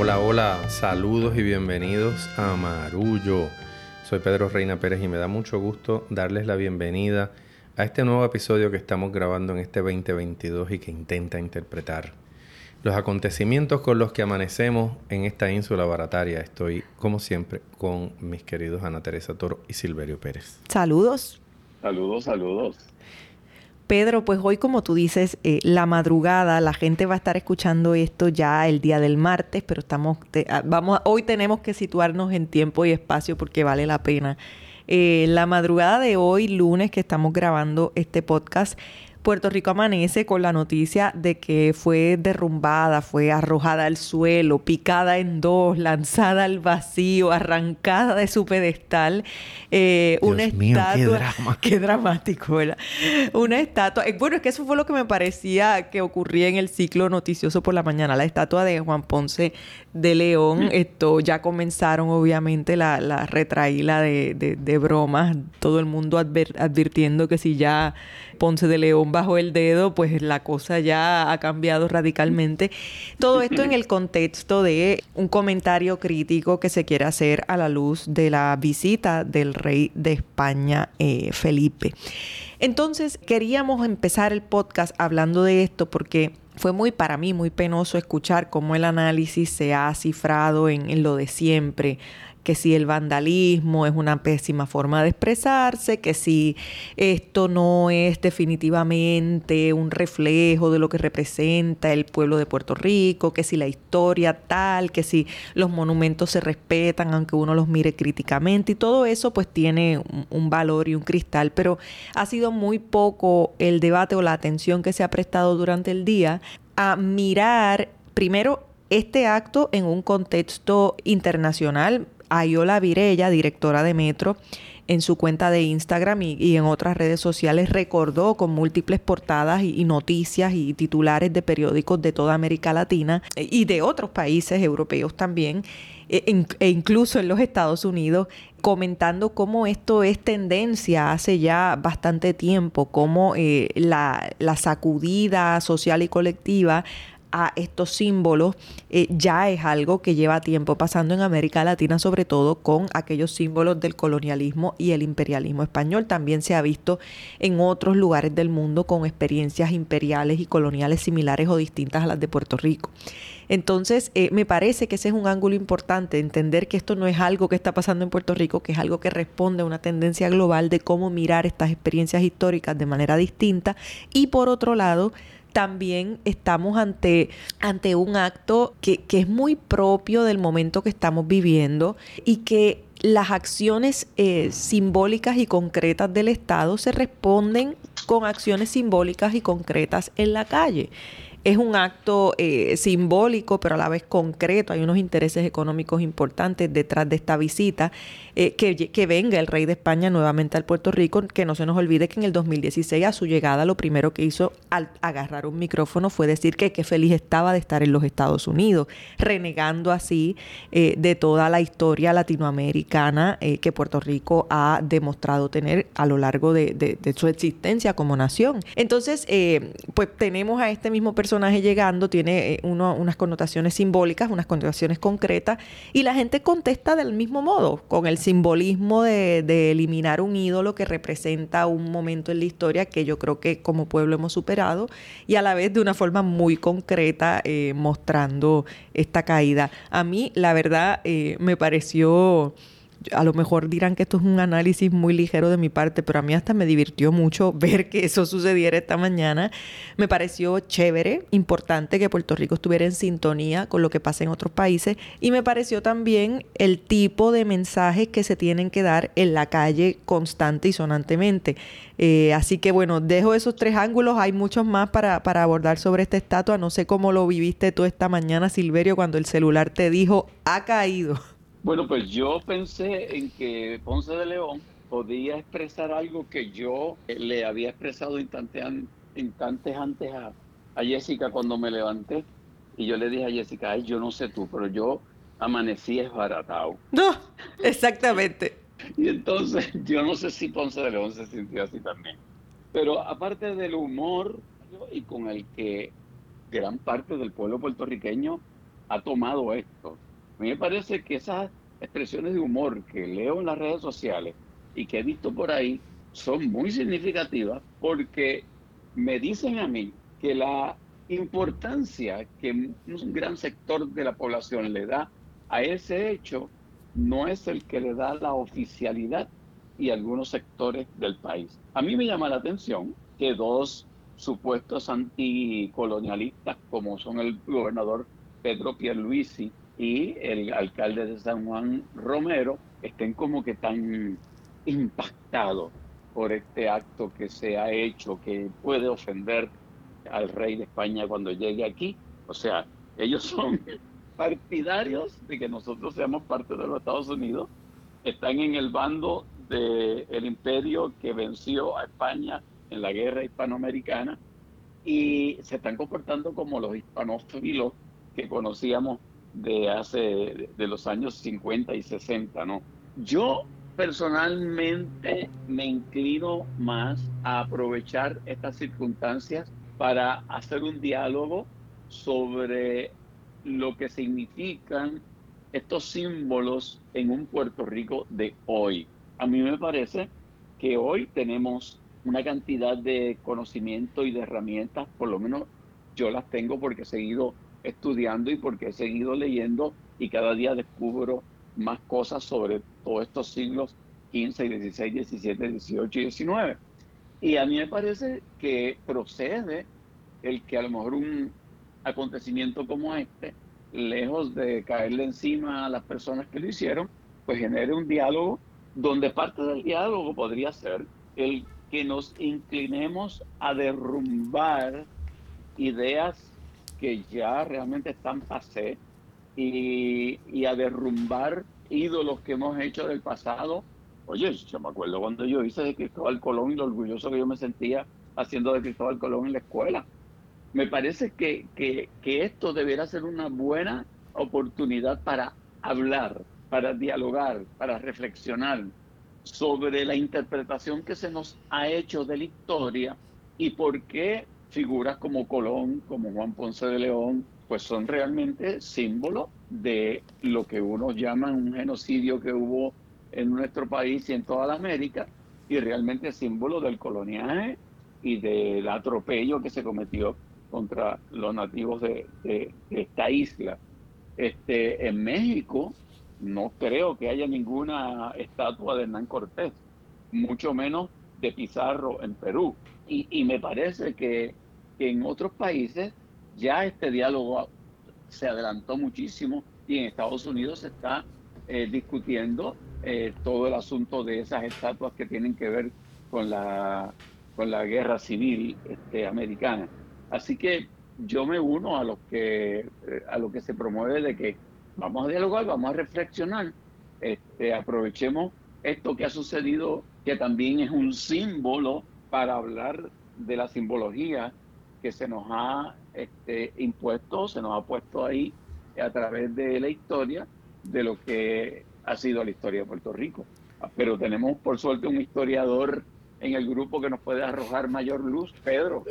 Hola, hola, saludos y bienvenidos a Marullo. Soy Pedro Reina Pérez y me da mucho gusto darles la bienvenida a este nuevo episodio que estamos grabando en este 2022 y que intenta interpretar los acontecimientos con los que amanecemos en esta ínsula barataria. Estoy, como siempre, con mis queridos Ana Teresa Toro y Silverio Pérez. Saludos. Saludos, saludos. Pedro, pues hoy como tú dices, eh, la madrugada, la gente va a estar escuchando esto ya el día del martes, pero estamos, ah, vamos, hoy tenemos que situarnos en tiempo y espacio porque vale la pena. Eh, la madrugada de hoy, lunes, que estamos grabando este podcast, Puerto Rico amanece con la noticia de que fue derrumbada, fue arrojada al suelo, picada en dos, lanzada al vacío, arrancada de su pedestal. Eh, una estatua. Qué, dramático, ¿verdad? Una estatua. Eh, bueno, es que eso fue lo que me parecía que ocurría en el ciclo noticioso por la mañana. La estatua de Juan Ponce de León. Mm. Esto ya comenzaron, obviamente, la, la retraíla de, de, bromas. Todo el mundo advirtiendo que si ya Ponce de León bajó el dedo, pues la cosa ya ha cambiado radicalmente. Todo esto en el contexto de un comentario crítico que se quiere hacer a la luz de la visita del rey de España, eh, Felipe. Entonces, queríamos empezar el podcast hablando de esto porque fue muy para mí muy penoso escuchar cómo el análisis se ha cifrado en, lo de siempre que si el vandalismo es una pésima forma de expresarse, que si esto no es definitivamente un reflejo de lo que representa el pueblo de Puerto Rico, que si la historia tal, que si los monumentos se respetan aunque uno los mire críticamente y todo eso pues tiene un, valor y un cristal, pero ha sido muy poco el debate o la atención que se ha prestado durante el día a mirar primero este acto en un contexto internacional Ayola Virella, directora de Metro, en su cuenta de Instagram y, en otras redes sociales recordó con múltiples portadas y, noticias y titulares de periódicos de toda América Latina y de otros países europeos también, e, e incluso en los Estados Unidos, comentando cómo esto es tendencia hace ya bastante tiempo, cómo eh, la sacudida social y colectiva a estos símbolos eh, ya es algo que lleva tiempo pasando en América Latina, sobre todo con aquellos símbolos del colonialismo y el imperialismo español. También se ha visto en otros lugares del mundo con experiencias imperiales y coloniales similares o distintas a las de Puerto Rico. Entonces, eh, me parece que ese es un ángulo importante, entender que esto no es algo que está pasando en Puerto Rico, que es algo que responde a una tendencia global de cómo mirar estas experiencias históricas de manera distinta. Y por otro lado, también estamos ante, ante un acto que, que es muy propio del momento que estamos viviendo y que las acciones eh, simbólicas y concretas del Estado se responden con acciones simbólicas y concretas en la calle es un acto eh, simbólico, pero a la vez concreto. Hay unos intereses económicos importantes detrás de esta visita. Eh, que, venga el rey de España nuevamente al Puerto Rico, que no se nos olvide que en el 2016 a su llegada lo primero que hizo al agarrar un micrófono fue decir que qué feliz estaba de estar en los Estados Unidos, renegando así eh, de toda la historia latinoamericana que Puerto Rico ha demostrado tener a lo largo de, de su existencia como nación. Entonces, pues tenemos a este mismo personaje personaje llegando tiene eh, unas connotaciones simbólicas, unas connotaciones concretas, y la gente contesta del mismo modo, con el simbolismo de, eliminar un ídolo que representa un momento en la historia que yo creo que como pueblo hemos superado, y a la vez de una forma muy concreta eh, mostrando esta caída. A mí, la verdad, eh, me pareció a lo mejor dirán que esto es un análisis muy ligero de mi parte, pero a mí hasta me divirtió mucho ver que eso sucediera esta mañana. Me pareció chévere, importante que Puerto Rico estuviera en sintonía con lo que pasa en otros países y me pareció también el tipo de mensajes que se tienen que dar en la calle constante y sonantemente. Eh, así que bueno, dejo esos tres ángulos, hay muchos más para, para abordar sobre esta estatua. No sé cómo lo viviste tú esta mañana, Silverio, cuando el celular te dijo, ha caído. Bueno, pues yo pensé en que Ponce de León podía expresar algo que yo le había expresado instantes, antes a, Jessica cuando me levanté. Y yo le dije a Jessica, ay, yo no sé tú, pero yo amanecí esbaratado. No, exactamente. y entonces yo no sé si Ponce de León se sintió así también. Pero aparte del humor y con el que gran parte del pueblo puertorriqueño ha tomado esto. A mí me parece que esas expresiones de humor que leo en las redes sociales y que he visto por ahí son muy significativas porque me dicen a mí que la importancia que un gran sector de la población le da a ese hecho no es el que le da la oficialidad y algunos sectores del país. A mí me llama la atención que dos supuestos anticolonialistas como son el gobernador Pedro Pierluisi y el alcalde de San Juan Romero estén como que tan impactados por este acto que se ha hecho que puede ofender al rey de España cuando llegue aquí. O sea, ellos son partidarios de que nosotros seamos parte de los Estados Unidos, están en el bando del imperio que venció a España en la guerra hispanoamericana y se están comportando como los hispanófilos que conocíamos de hace de los años 50 y 60, ¿no? Yo personalmente me inclino más a aprovechar estas circunstancias para hacer un diálogo sobre lo que significan estos símbolos en un Puerto Rico de hoy. A mí me parece que hoy tenemos una cantidad de conocimiento y de herramientas, por lo menos yo las tengo porque he seguido estudiando y porque he seguido leyendo y cada día descubro más cosas sobre todos estos siglos 15, 16, 17, 18 y 19. Y a mí me parece que procede el que a lo mejor un acontecimiento como este, lejos de caerle encima a las personas que lo hicieron, pues genere un diálogo donde parte del diálogo podría ser el que nos inclinemos a derrumbar ideas que ya realmente están pasé y, y a derrumbar ídolos que hemos hecho del pasado. Oye, yo me acuerdo cuando yo hice de Cristóbal Colón y lo orgulloso que yo me sentía haciendo de Cristóbal Colón en la escuela. Me parece que, que, que esto debería ser una buena oportunidad para hablar, para dialogar, para reflexionar sobre la interpretación que se nos ha hecho de la historia y por qué figuras como Colón, como Juan Ponce de León, pues son realmente símbolos de lo que uno llama un genocidio que hubo en nuestro país y en toda la América, y realmente símbolo del coloniaje y del atropello que se cometió contra los nativos de, esta isla. Este, en México no creo que haya ninguna estatua de Hernán Cortés, mucho menos de Pizarro en Perú. Y, me parece que, en otros países ya este diálogo se adelantó muchísimo y en Estados Unidos se está eh, discutiendo eh, todo el asunto de esas estatuas que tienen que ver con la, con la guerra civil este, americana. Así que yo me uno a lo que, eh, a lo que se promueve de que vamos a dialogar, vamos a reflexionar, este, aprovechemos esto que ha sucedido, que también es un símbolo para hablar de la simbología que se nos ha este, impuesto, se nos ha puesto ahí a través de la historia de lo que ha sido la historia de Puerto Rico. Pero tenemos por suerte un historiador en el grupo que nos puede arrojar mayor luz, Pedro.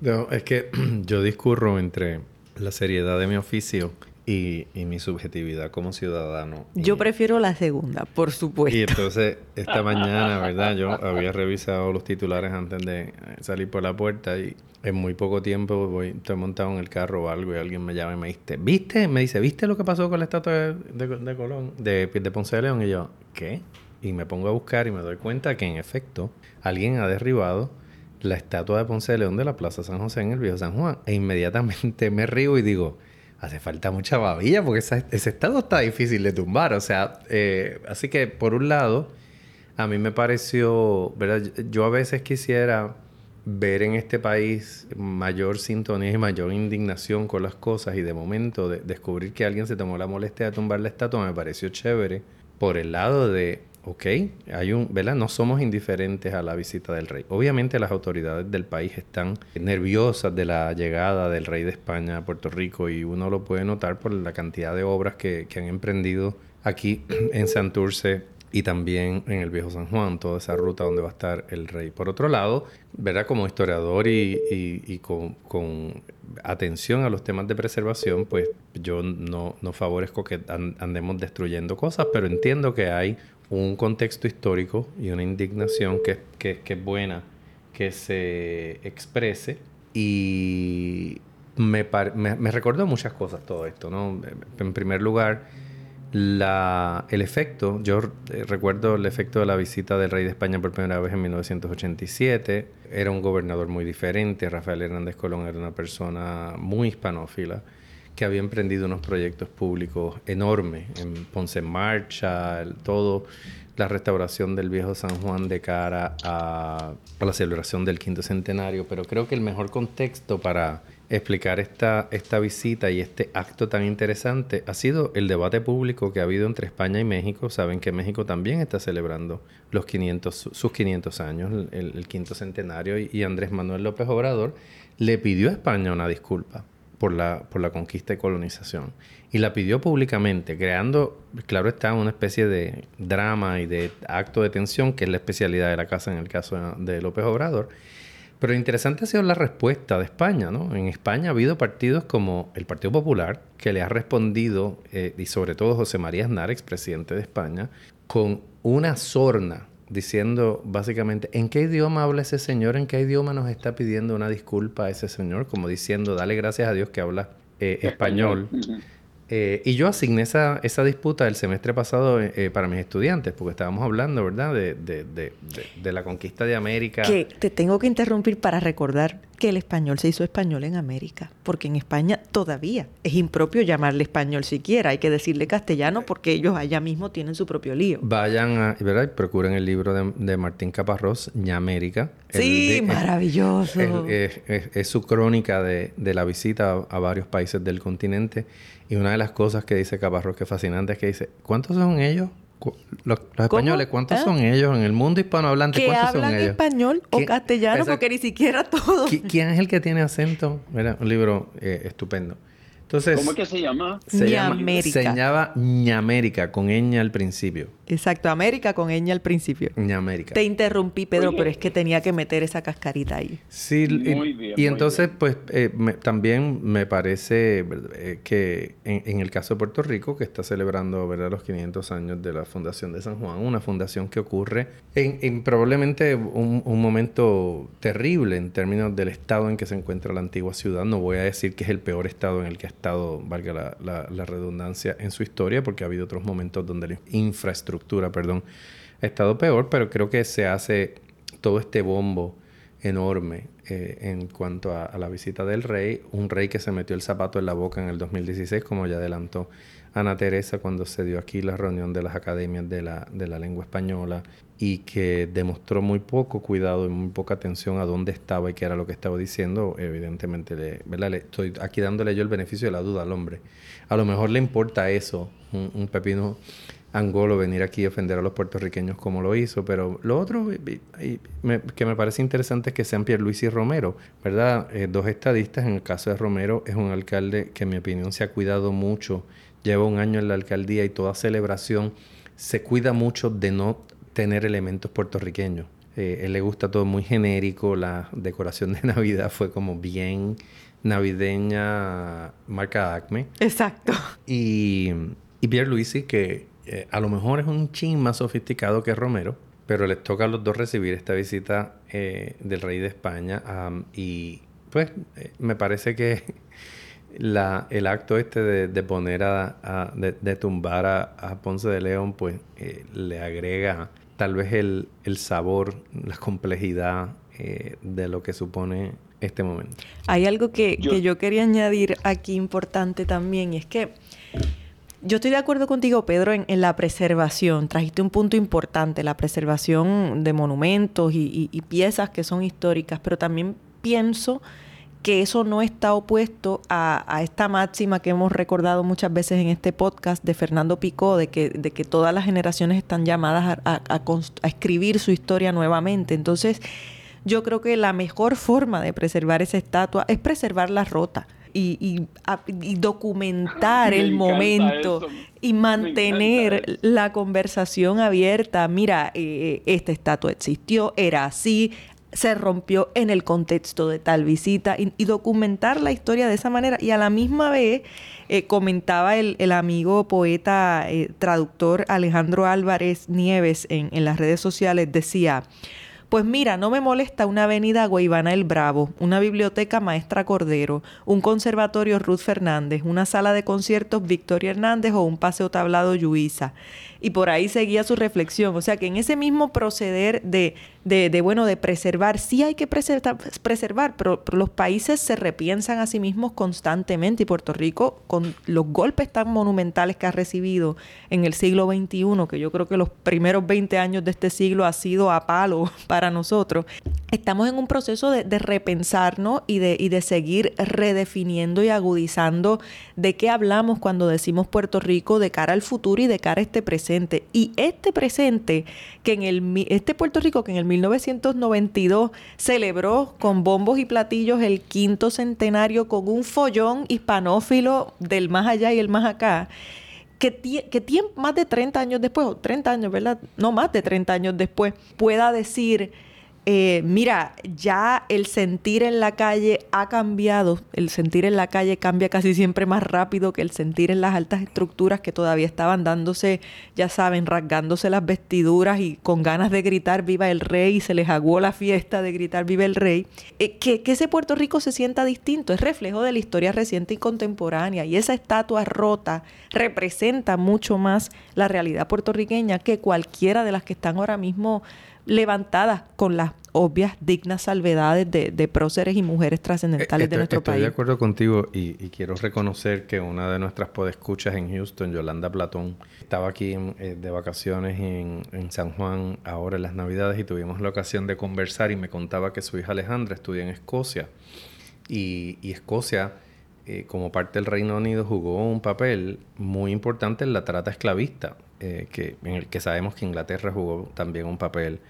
No, es que yo discurro entre la seriedad de mi oficio y, mi subjetividad como ciudadano. Yo prefiero la segunda, por supuesto. Y entonces, esta mañana, ¿verdad? Yo había revisado los titulares antes de salir por la puerta y en muy poco tiempo voy, estoy montado en el carro o algo y alguien me llama y me dice, ¿viste? Me dice, ¿viste lo que pasó con la estatua de, Colón, de, de Ponce de León? Y yo, ¿qué? Y me pongo a buscar y me doy cuenta que en efecto alguien ha derribado la estatua de Ponce de León de la Plaza San José en el Viejo San Juan. E inmediatamente me río y digo, hace falta mucha babilla porque ese estado está difícil de tumbar. O sea, eh, así que por un lado, a mí me pareció, ¿verdad? Yo a veces quisiera ver en este país mayor sintonía y mayor indignación con las cosas y de momento de descubrir que alguien se tomó la molestia de tumbar la estatua me pareció chévere por el lado de ok, hay un, ¿verdad? No somos indiferentes a la visita del rey. Obviamente las autoridades del país están nerviosas de la llegada del rey de España a Puerto Rico y uno lo puede notar por la cantidad de obras que, han emprendido aquí en Santurce y también en el Viejo San Juan, toda esa ruta donde va a estar el rey. Por otro lado, ¿verdad? Como historiador y, con, atención a los temas de preservación, pues yo no, favorezco que andemos destruyendo cosas, pero entiendo que hay un contexto histórico y una indignación que, que, es buena que se exprese y me, me, me recordó muchas cosas todo esto, ¿no? En primer lugar, la, el efecto, yo eh, recuerdo el efecto de la visita del rey de España por primera vez en 1987. Era un gobernador muy diferente. Rafael Hernández Colón era una persona muy hispanófila que había emprendido unos proyectos públicos enormes en Ponce en Marcha, todo la restauración del viejo San Juan de cara a, la celebración del quinto centenario. Pero creo que el mejor contexto para explicar esta, esta visita y este acto tan interesante ha sido el debate público que ha habido entre España y México. Saben que México también está celebrando los 500, sus 500 años, el, quinto centenario, y, Andrés Manuel López Obrador le pidió a España una disculpa por la, por la conquista y colonización. Y la pidió públicamente, creando, claro está, una especie de drama y de acto de tensión, que es la especialidad de la casa en el caso de López Obrador. Pero interesante ha sido la respuesta de España, ¿no? En España ha habido partidos como el Partido Popular, que le ha respondido, eh, y sobre todo José María Aznar, expresidente de España, con una sorna, diciendo básicamente, ¿en qué idioma habla ese señor? ¿En qué idioma nos está pidiendo una disculpa a ese señor? Como diciendo, dale gracias a Dios que habla eh, español. Eh, y yo asigné esa, esa disputa el semestre pasado eh, eh, para mis estudiantes, porque estábamos hablando, ¿verdad?, de, de, de, de, la conquista de América. Que te tengo que interrumpir para recordar que el español se hizo español en América, porque en España todavía es impropio llamarle español siquiera, hay que decirle castellano porque ellos allá mismo tienen su propio lío. Vayan a, ¿verdad? Procuren el libro de, Martín Caparrós, Ñamérica. Sí, maravilloso. Es, su crónica de, la visita a varios países del continente y una de las cosas que dice Caparrós que es fascinante es que dice, ¿cuántos son ellos? Los, españoles, ¿cuántos ¿Ah? son ellos en el mundo hispanohablante? ¿Cuántos son ellos? español o castellano? Porque ni siquiera todos. ¿Quién es el que tiene acento? Mira, un libro eh, estupendo. ¿Cómo es que se llama? Se llama, se llamaba Ñamérica, con ñ al principio. Exacto, América con ñ al principio. Ñamérica. Te interrumpí, Pedro, pero es que tenía que meter esa cascarita ahí. Sí, y, y entonces, pues, eh, también me parece eh, que en, el caso de Puerto Rico, que está celebrando, ¿verdad?, los 500 años de la Fundación de San Juan, una fundación que ocurre en, probablemente un, un momento terrible en términos del estado en que se encuentra la antigua ciudad. No voy a decir que es el peor estado en el que valga la, redundancia, en su historia, porque ha habido otros momentos donde la infraestructura, perdón, ha estado peor, pero creo que se hace todo este bombo enorme eh, en cuanto a, la visita del rey, un rey que se metió el zapato en la boca en el 2016, como ya adelantó Ana Teresa cuando se dio aquí la reunión de las academias de la, de la lengua española y que demostró muy poco cuidado y muy poca atención a dónde estaba y qué era lo que estaba diciendo, evidentemente le, estoy aquí dándole yo el beneficio de la duda al hombre. A lo mejor le importa eso, un, pepino angolo venir aquí y ofender a los puertorriqueños como lo hizo, pero lo otro que me parece interesante es que sean Luis y Romero, ¿verdad? Eh, dos estadistas, en el caso de Romero es un alcalde que en mi opinión se ha cuidado mucho, lleva un año en la alcaldía y toda celebración se cuida mucho de no tener elementos puertorriqueños. Eh, él le gusta todo muy genérico, la decoración de Navidad fue como bien navideña, marca Acme. Exacto. Y, y Pierre Luisi, que eh, a lo mejor es un chin más sofisticado que Romero, pero les toca a los dos recibir esta visita eh, del rey de España. y pues me parece que la, el acto este de, poner a, de, tumbar a, Ponce de León, pues le agrega tal vez el, sabor, la complejidad eh, de lo que supone este momento. Hay algo que yo, quería añadir aquí importante también, y es que yo estoy de acuerdo contigo, Pedro, en, la preservación. Trajiste un punto importante, la preservación de monumentos y piezas que son históricas, pero también pienso que eso no está opuesto a, esta máxima que hemos recordado muchas veces en este podcast de Fernando Picó, de que, de que todas las generaciones están llamadas a, a escribir su historia nuevamente. Entonces, yo creo que la mejor forma de preservar esa estatua es preservar la rota y, documentar el momento y mantener la conversación abierta. Mira, eh, esta estatua existió, era así, se rompió en el contexto de tal visita y, documentar la historia de esa manera. Y a la misma vez eh, comentaba el, amigo poeta eh, traductor Alejandro Álvarez Nieves en, en las redes sociales, decía, pues mira, no me molesta una avenida Guaybana el Bravo, una biblioteca Maestra Cordero, un conservatorio Ruth Fernández, una sala de conciertos Victoria Hernández o un paseo tablado Luisa y por ahí seguía su reflexión. O sea que en ese mismo proceder de, de, bueno, de preservar, sí hay que preservar, pero, los países se repiensan a sí mismos constantemente y Puerto Rico, con los golpes tan monumentales que ha recibido en el siglo XXI, que yo creo que los primeros 20 años de este siglo ha sido a palo para nosotros, estamos en un proceso de, de repensarnos y de, y de seguir redefiniendo y agudizando de qué hablamos cuando decimos Puerto Rico de cara al futuro y de cara a este presente. Y este presente, que en el, este Puerto Rico que en el 1992 celebró con bombos y platillos el quinto centenario con un follón hispanófilo del más allá y el más acá, que, que tiene más de 30 años después, o 30 años, ¿verdad? No más de 30 años después, pueda decir eh, mira, ya el sentir en la calle ha cambiado. El sentir en la calle cambia casi siempre más rápido que el sentir en las altas estructuras que todavía estaban dándose, ya saben, rasgándose las vestiduras y con ganas de gritar viva el rey y se les aguó la fiesta de gritar viva el rey. Eh, que, que ese Puerto Rico se sienta distinto es reflejo de la historia reciente y contemporánea y esa estatua rota representa mucho más la realidad puertorriqueña que cualquiera de las que están ahora mismo levantadas con las obvias, dignas salvedades de, próceres y mujeres trascendentales de nuestro país. Estoy de acuerdo contigo y, quiero reconocer que una de nuestras podescuchas en Houston, Yolanda Platón, estaba aquí eh, de vacaciones en, San Juan ahora en las Navidades y tuvimos la ocasión de conversar y me contaba que su hija Alejandra estudia en Escocia y, Escocia... Eh, como parte del Reino Unido jugó un papel muy importante en la trata esclavista, eh, que, en el que sabemos que Inglaterra jugó también un papel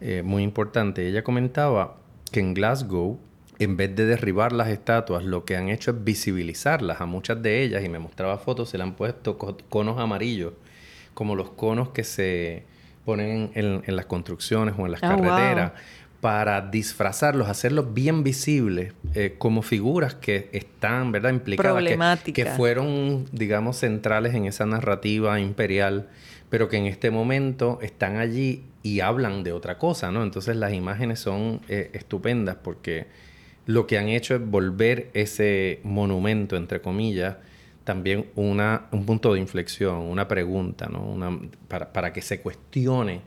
eh, muy importante. Ella comentaba que en Glasgow, en vez de derribar las estatuas, lo que han hecho es visibilizarlas a muchas de ellas, y me mostraba fotos, se le han puesto conos amarillos, como los conos que se ponen en, las construcciones o en las ah, carreteras. para disfrazarlos, hacerlos bien visibles eh, como figuras que están, ¿verdad?, implicadas, que, que, fueron, digamos, centrales en esa narrativa imperial, pero que en este momento están allí y hablan de otra cosa, ¿no? Entonces las imágenes son eh, estupendas porque lo que han hecho es volver ese monumento, entre comillas, también una, un punto de inflexión, una pregunta, ¿no? Una, para, para, que se cuestione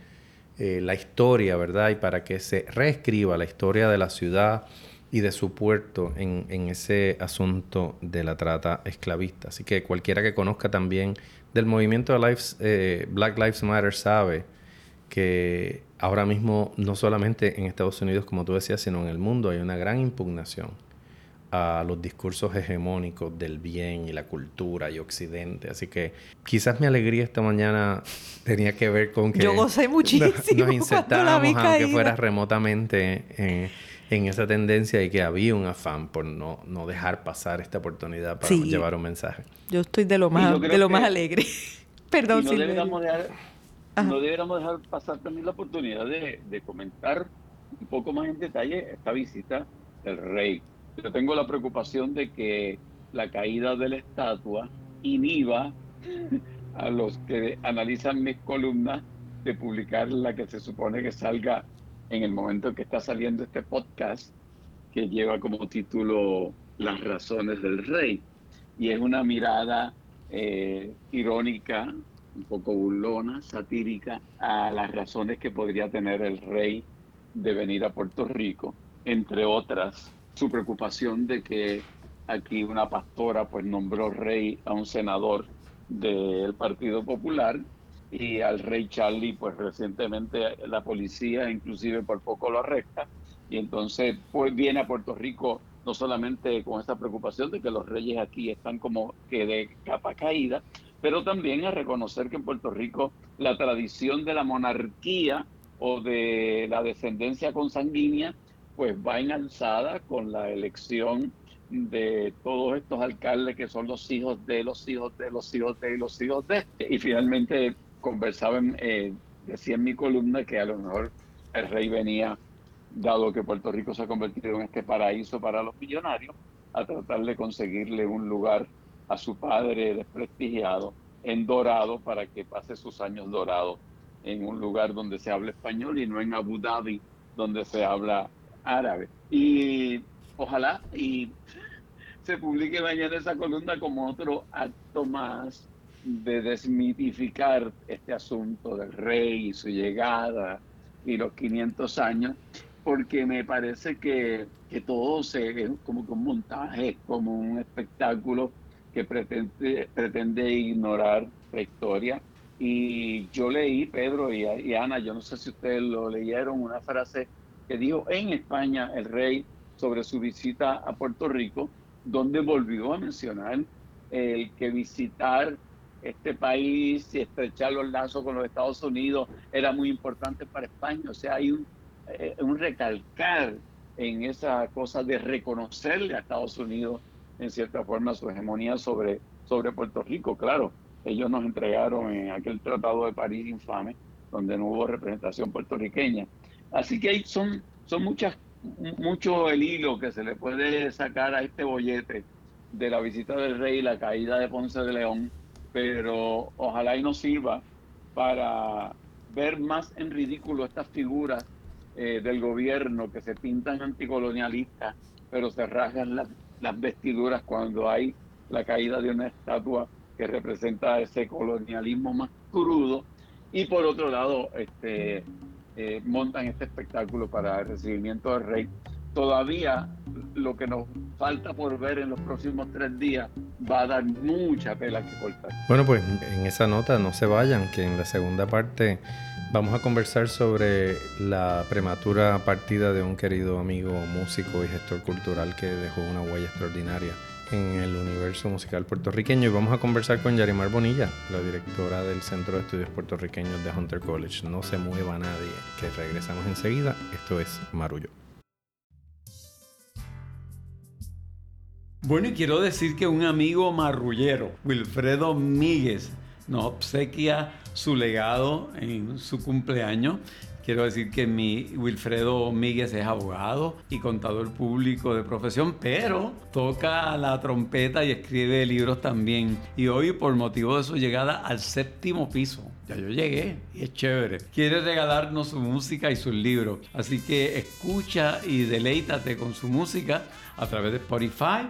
eh, la historia, ¿verdad? Y para que se reescriba la historia de la ciudad y de su puerto en, en ese asunto de la trata esclavista. Así que cualquiera que conozca también del movimiento de eh, Black Lives Matter sabe que ahora mismo no solamente en Estados Unidos, como tú decías, sino en el mundo hay una gran impugnación a los discursos hegemónicos del bien y la cultura y Occidente. Así que quizás mi alegría esta mañana tenía que ver con que... Yo gocé muchísimo. Nos, insertábamos, aunque fuera remotamente, en, esa tendencia y que había un afán por no, no dejar pasar esta oportunidad para llevar un mensaje. Yo estoy de lo más, de lo más alegre. Perdón, si no deberíamos dejar pasar también la oportunidad de, comentar un poco más en detalle esta visita del rey. Yo tengo la preocupación de que la caída de la estatua inhiba a los que analizan mis columnas de publicar la que se supone que salga en el momento en que está saliendo este podcast, que lleva como título Las razones del rey. Y es una mirada eh, irónica un poco burlona, satírica, a las razones que podría tener el rey de venir a Puerto Rico, entre otras su preocupación de que aquí una pastora pues nombró rey a un senador del Partido Popular y al rey Charlie pues recientemente la policía inclusive por poco lo arresta y entonces pues viene a Puerto Rico no solamente con esta preocupación de que los reyes aquí están como que de capa caída, pero también a reconocer que en Puerto Rico la tradición de la monarquía o de la descendencia consanguínea pues va en alzada con la elección de todos estos alcaldes que son los hijos de los hijos de los hijos de los hijos de. Y finalmente conversaba, eh, decía en mi columna que a lo mejor el rey venía, dado que Puerto Rico se ha convertido en este paraíso para los millonarios, a tratar de conseguirle un lugar a su padre desprestigiado en Dorado para que pase sus años dorados en un lugar donde se habla español y no en Abu Dhabi donde se habla árabe. Y ojalá y se publique mañana esa columna como otro acto más de desmitificar este asunto del rey y su llegada y los 500 años, porque me parece que, que todo se, es como un montaje, como un espectáculo que pretende, pretende ignorar la historia. Y yo leí, Pedro y, y Ana, yo no sé si ustedes lo leyeron, una frase que dijo en España el rey sobre su visita a Puerto Rico, donde volvió a mencionar el que visitar este país y estrechar los lazos con los Estados Unidos era muy importante para España. O sea, hay un, eh, un recalcar en esa cosa de reconocerle a Estados Unidos en cierta forma su hegemonía sobre, sobre Puerto Rico. Claro, ellos nos entregaron en aquel Tratado de París infame, donde no hubo representación puertorriqueña. Así que hay, son, son muchas, mucho el hilo que se le puede sacar a este bollete de la visita del rey y la caída de Ponce de León, pero ojalá y nos sirva para ver más en ridículo estas figuras eh, del gobierno que se pintan anticolonialistas, pero se rasgan las vestiduras cuando hay la caída de una estatua que representa ese colonialismo más crudo y por otro lado este, eh, montan este espectáculo para el recibimiento del rey. Todavía lo que nos falta por ver en los próximos tres días va a dar mucha pela que cortar. Bueno, pues en esa nota no se vayan, que en la segunda parte vamos a conversar sobre la prematura partida de un querido amigo músico y gestor cultural que dejó una huella extraordinaria en el universo musical puertorriqueño y vamos a conversar con Yarimar Bonilla, la directora del Centro de Estudios Puertorriqueños de Hunter College. No se mueva nadie, que regresamos enseguida. Esto es Marullo. Bueno, y quiero decir que un amigo marrullero, Wilfredo Míguez, nos obsequia su legado en su cumpleaños. Quiero decir que mi Wilfredo Míguez es abogado y contador público de profesión, pero toca la trompeta y escribe libros también. Y hoy, por motivo de su llegada al séptimo piso, ya yo llegué y es chévere. Quiere regalarnos su música y sus libros. Así que escucha y deleítate con su música a través de Spotify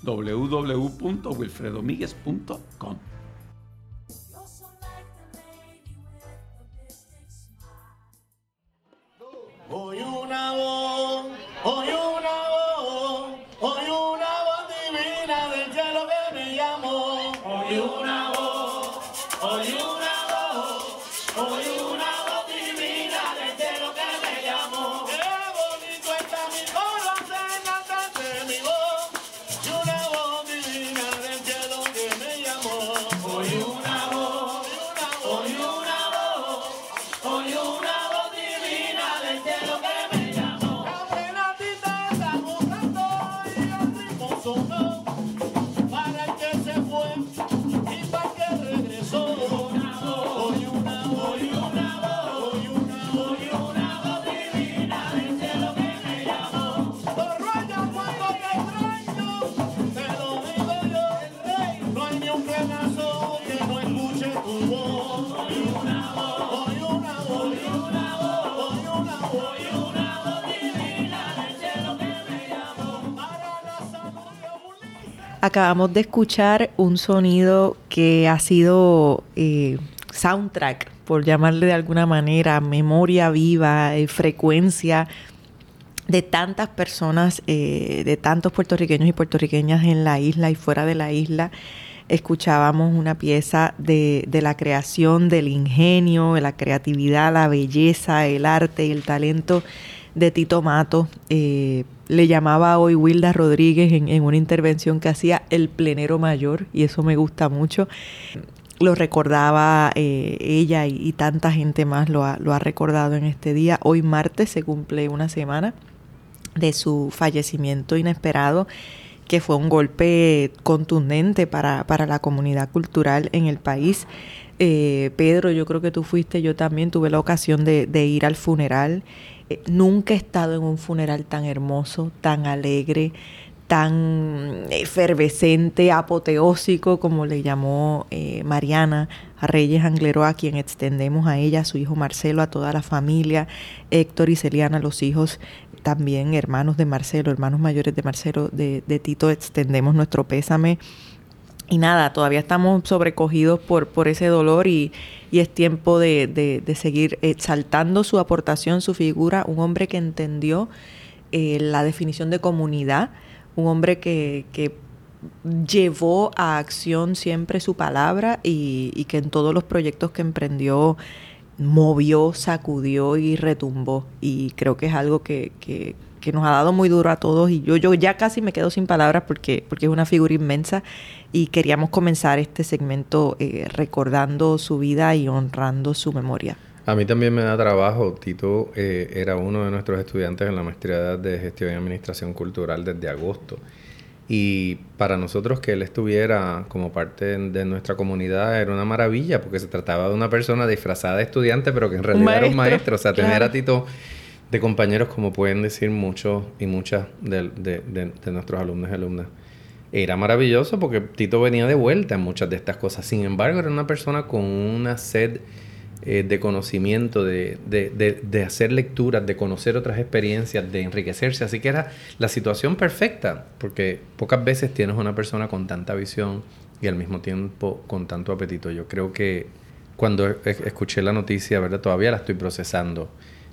www.wilfredomiguez.com. Acabamos de escuchar un sonido que ha sido eh, soundtrack, por llamarle de alguna manera, memoria viva, eh, frecuencia de tantas personas, eh, de tantos puertorriqueños y puertorriqueñas en la isla y fuera de la isla. Escuchábamos una pieza de, la creación, del ingenio, de la creatividad, la belleza, el arte y el talento de Tito Mato. Le llamaba hoy Wilda Rodríguez en, una intervención que hacía el plenero mayor y eso me gusta mucho. Lo recordaba eh, ella y, tanta gente más lo ha, lo ha recordado en este día. Hoy martes se cumple una semana de su fallecimiento inesperado que fue un golpe contundente para, para la comunidad cultural en el país. Eh, Pedro, yo creo que tú fuiste, yo también tuve la ocasión de ir al funeral nunca he estado en un funeral tan hermoso, tan alegre, tan efervescente, apoteósico, como le llamó eh, Mariana a Reyes Anglero, a quien extendemos a ella, a su hijo Marcelo, a toda la familia, Héctor y Celiana, los hijos también hermanos de Marcelo, hermanos mayores de Marcelo, de Tito, extendemos nuestro pésame y nada, todavía estamos sobrecogidos por, por ese dolor y, es tiempo de, seguir exaltando su aportación, su figura, un hombre que entendió eh, la definición de comunidad, un hombre que, llevó a acción siempre su palabra y, que en todos los proyectos que emprendió movió, sacudió y retumbó. Y creo que es algo que, que, que nos ha dado muy duro a todos y yo, yo ya casi me quedo sin palabras porque, porque es una figura inmensa y queríamos comenzar este segmento eh, recordando su vida y honrando su memoria. A mí también me da trabajo. Tito eh, era uno de nuestros estudiantes en la maestría de gestión y administración cultural desde agosto. Y para nosotros que él estuviera como parte de nuestra comunidad era una maravilla porque se trataba de una persona disfrazada de estudiante pero que en realidad era un maestro. O sea, tener a Tito de compañeros como pueden decir muchos y muchas de, de nuestros alumnos y alumnas era maravilloso porque Tito venía de vuelta en muchas de estas cosas. Sin embargo, era una persona con una sed eh, de conocimiento, de, de, de, hacer lecturas, de conocer otras experiencias, de enriquecerse. Así que era la situación perfecta, porque pocas veces tienes una persona con tanta visión y al mismo tiempo con tanto apetito. Yo creo que cuando escuché la noticia, ¿verdad? Todavía la estoy procesando.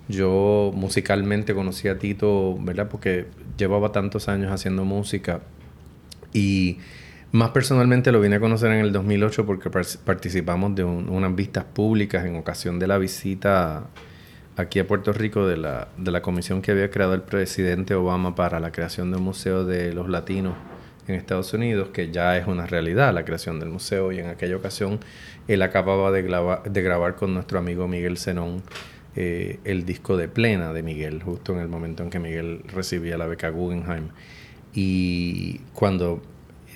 Yo musicalmente conocí a Tito, ¿verdad? Porque llevaba tantos años haciendo música y más personalmente lo vine a conocer en el 2008 porque participamos de unas vistas públicas en ocasión de la visita aquí a Puerto Rico de la, de la comisión que había creado el presidente Obama para la creación del Museo de los Latinos en Estados Unidos, que ya es una realidad la creación del museo y en aquella ocasión él acababa de, grabar con nuestro amigo Miguel Zenón eh, el disco de Plena de Miguel, justo en el momento en que Miguel recibía la beca Guggenheim. Y cuando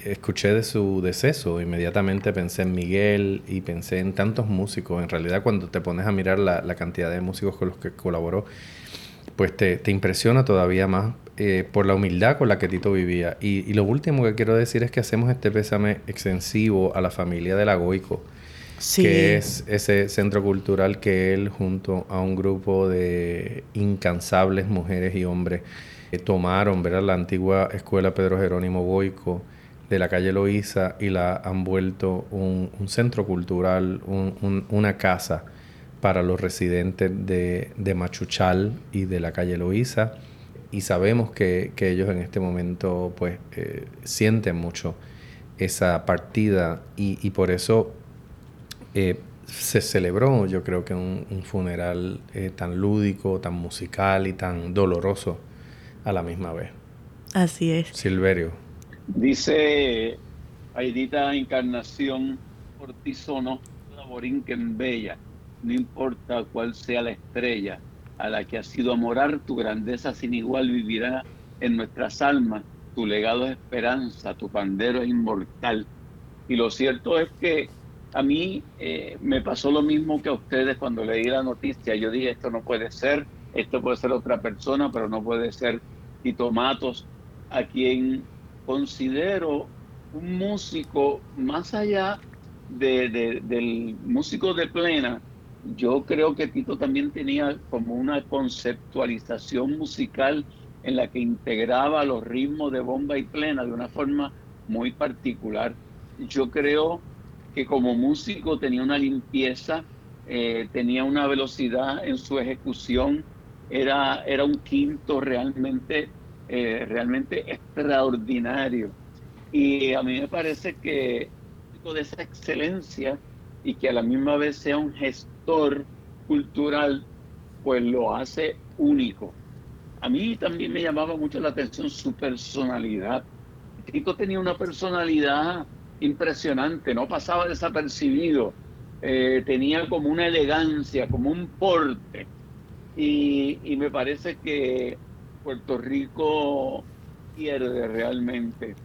escuché de su deceso, inmediatamente pensé en Miguel y pensé en tantos músicos. En realidad, cuando te pones a mirar la, cantidad de músicos con los que colaboró, pues te, impresiona todavía más eh, por la humildad con la que Tito vivía. Y, lo último que quiero decir es que hacemos este pésame extensivo a la familia de la Goico, que es ese centro cultural que él, junto a un grupo de incansables mujeres y hombres, tomaron ¿verdad? la antigua escuela Pedro Jerónimo Boico de la calle Loíza y la han vuelto un, centro cultural, una casa para los residentes de, Machuchal y de la calle Loíza. Y sabemos que, ellos en este momento pues eh, sienten mucho esa partida y, por eso eh, se celebró yo creo que un, funeral eh, tan lúdico, tan musical y tan doloroso a la misma vez. Así es. Silverio. Dice Aidita Encarnación Ortizono, en Bella, no importa cuál sea la estrella a la que has sido a morar, tu grandeza sin igual vivirá en nuestras almas, tu legado es esperanza, tu pandero es inmortal. Y lo cierto es que a mí eh, me pasó lo mismo que a ustedes cuando leí la noticia. Yo dije, esto no puede ser, esto puede ser otra persona, pero no puede ser Tito Matos, a quien considero un músico más allá de, del músico de plena. Yo creo que Tito también tenía como una conceptualización musical en la que integraba los ritmos de bomba y plena de una forma muy particular. Yo creo que como músico tenía una limpieza, eh, tenía una velocidad en su ejecución, era, era un quinto realmente, eh, realmente extraordinario. Y a mí me parece que de esa excelencia y que a la misma vez sea un gestor cultural, pues lo hace único. A mí también me llamaba mucho la atención su personalidad. Tito tenía una personalidad impresionante, no pasaba desapercibido, eh, tenía como una elegancia, como un porte. Y, y me parece que Puerto Rico pierde realmente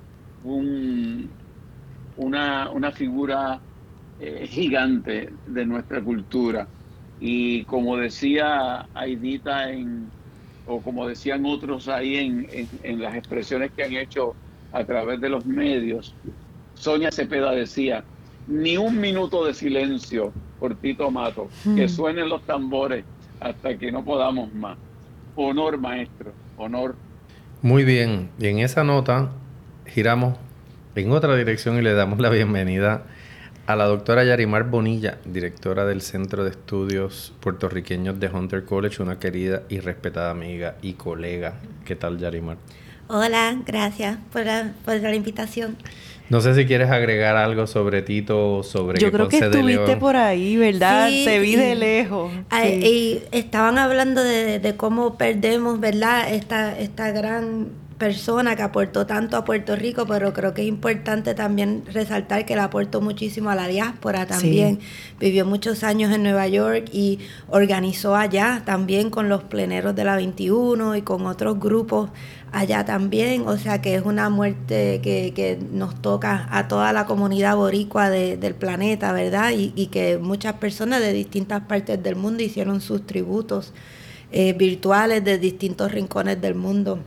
un, una, una figura eh, gigante de nuestra cultura. Y como decía Aidita en, o como decían otros ahí en, en, las expresiones que han hecho a través de los medios, Sonia Cepeda decía, ni un minuto de silencio por Tito Mato, que hmm. suenen los tambores hasta que no podamos más. Honor, maestro, honor. Muy bien, y en esa nota giramos en otra dirección y le damos la bienvenida a la doctora Yarimar Bonilla, directora del Centro de Estudios Puertorriqueños de Hunter College, una querida y respetada amiga y colega. ¿Qué tal, Yarimar? Hola, gracias por la, por la invitación. No sé si quieres agregar algo sobre Tito, sobre Yo creo que estuviste por ahí, ¿verdad? Te vi de lejos. Y estaban hablando de, de, cómo perdemos, ¿verdad? Esta, esta gran persona que aportó tanto a Puerto Rico, pero creo que es importante también resaltar que le aportó muchísimo a la diáspora también. Vivió muchos años en Nueva York y organizó allá también con los pleneros de la 21 y con otros grupos allá también. O sea que es una muerte que, que nos toca a toda la comunidad boricua del planeta, ¿verdad? Y, y, que muchas personas de distintas partes del mundo hicieron sus tributos eh, virtuales de distintos rincones del mundo